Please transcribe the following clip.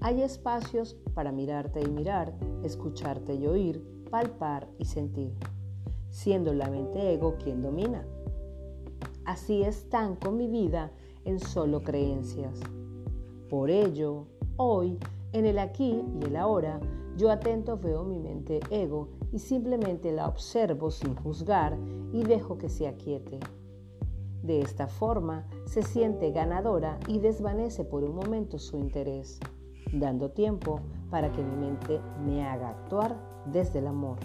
Hay espacios para mirarte y mirar, escucharte y oír, palpar y sentir, siendo la mente ego quien domina. Así están con mi vida en solo creencias. Por ello, hoy, en el aquí y el ahora, yo atento veo mi mente ego y simplemente la observo sin juzgar y dejo que se aquiete. De esta forma, se siente ganadora y desvanece por un momento su interés, dando tiempo para que mi mente me haga actuar desde el amor.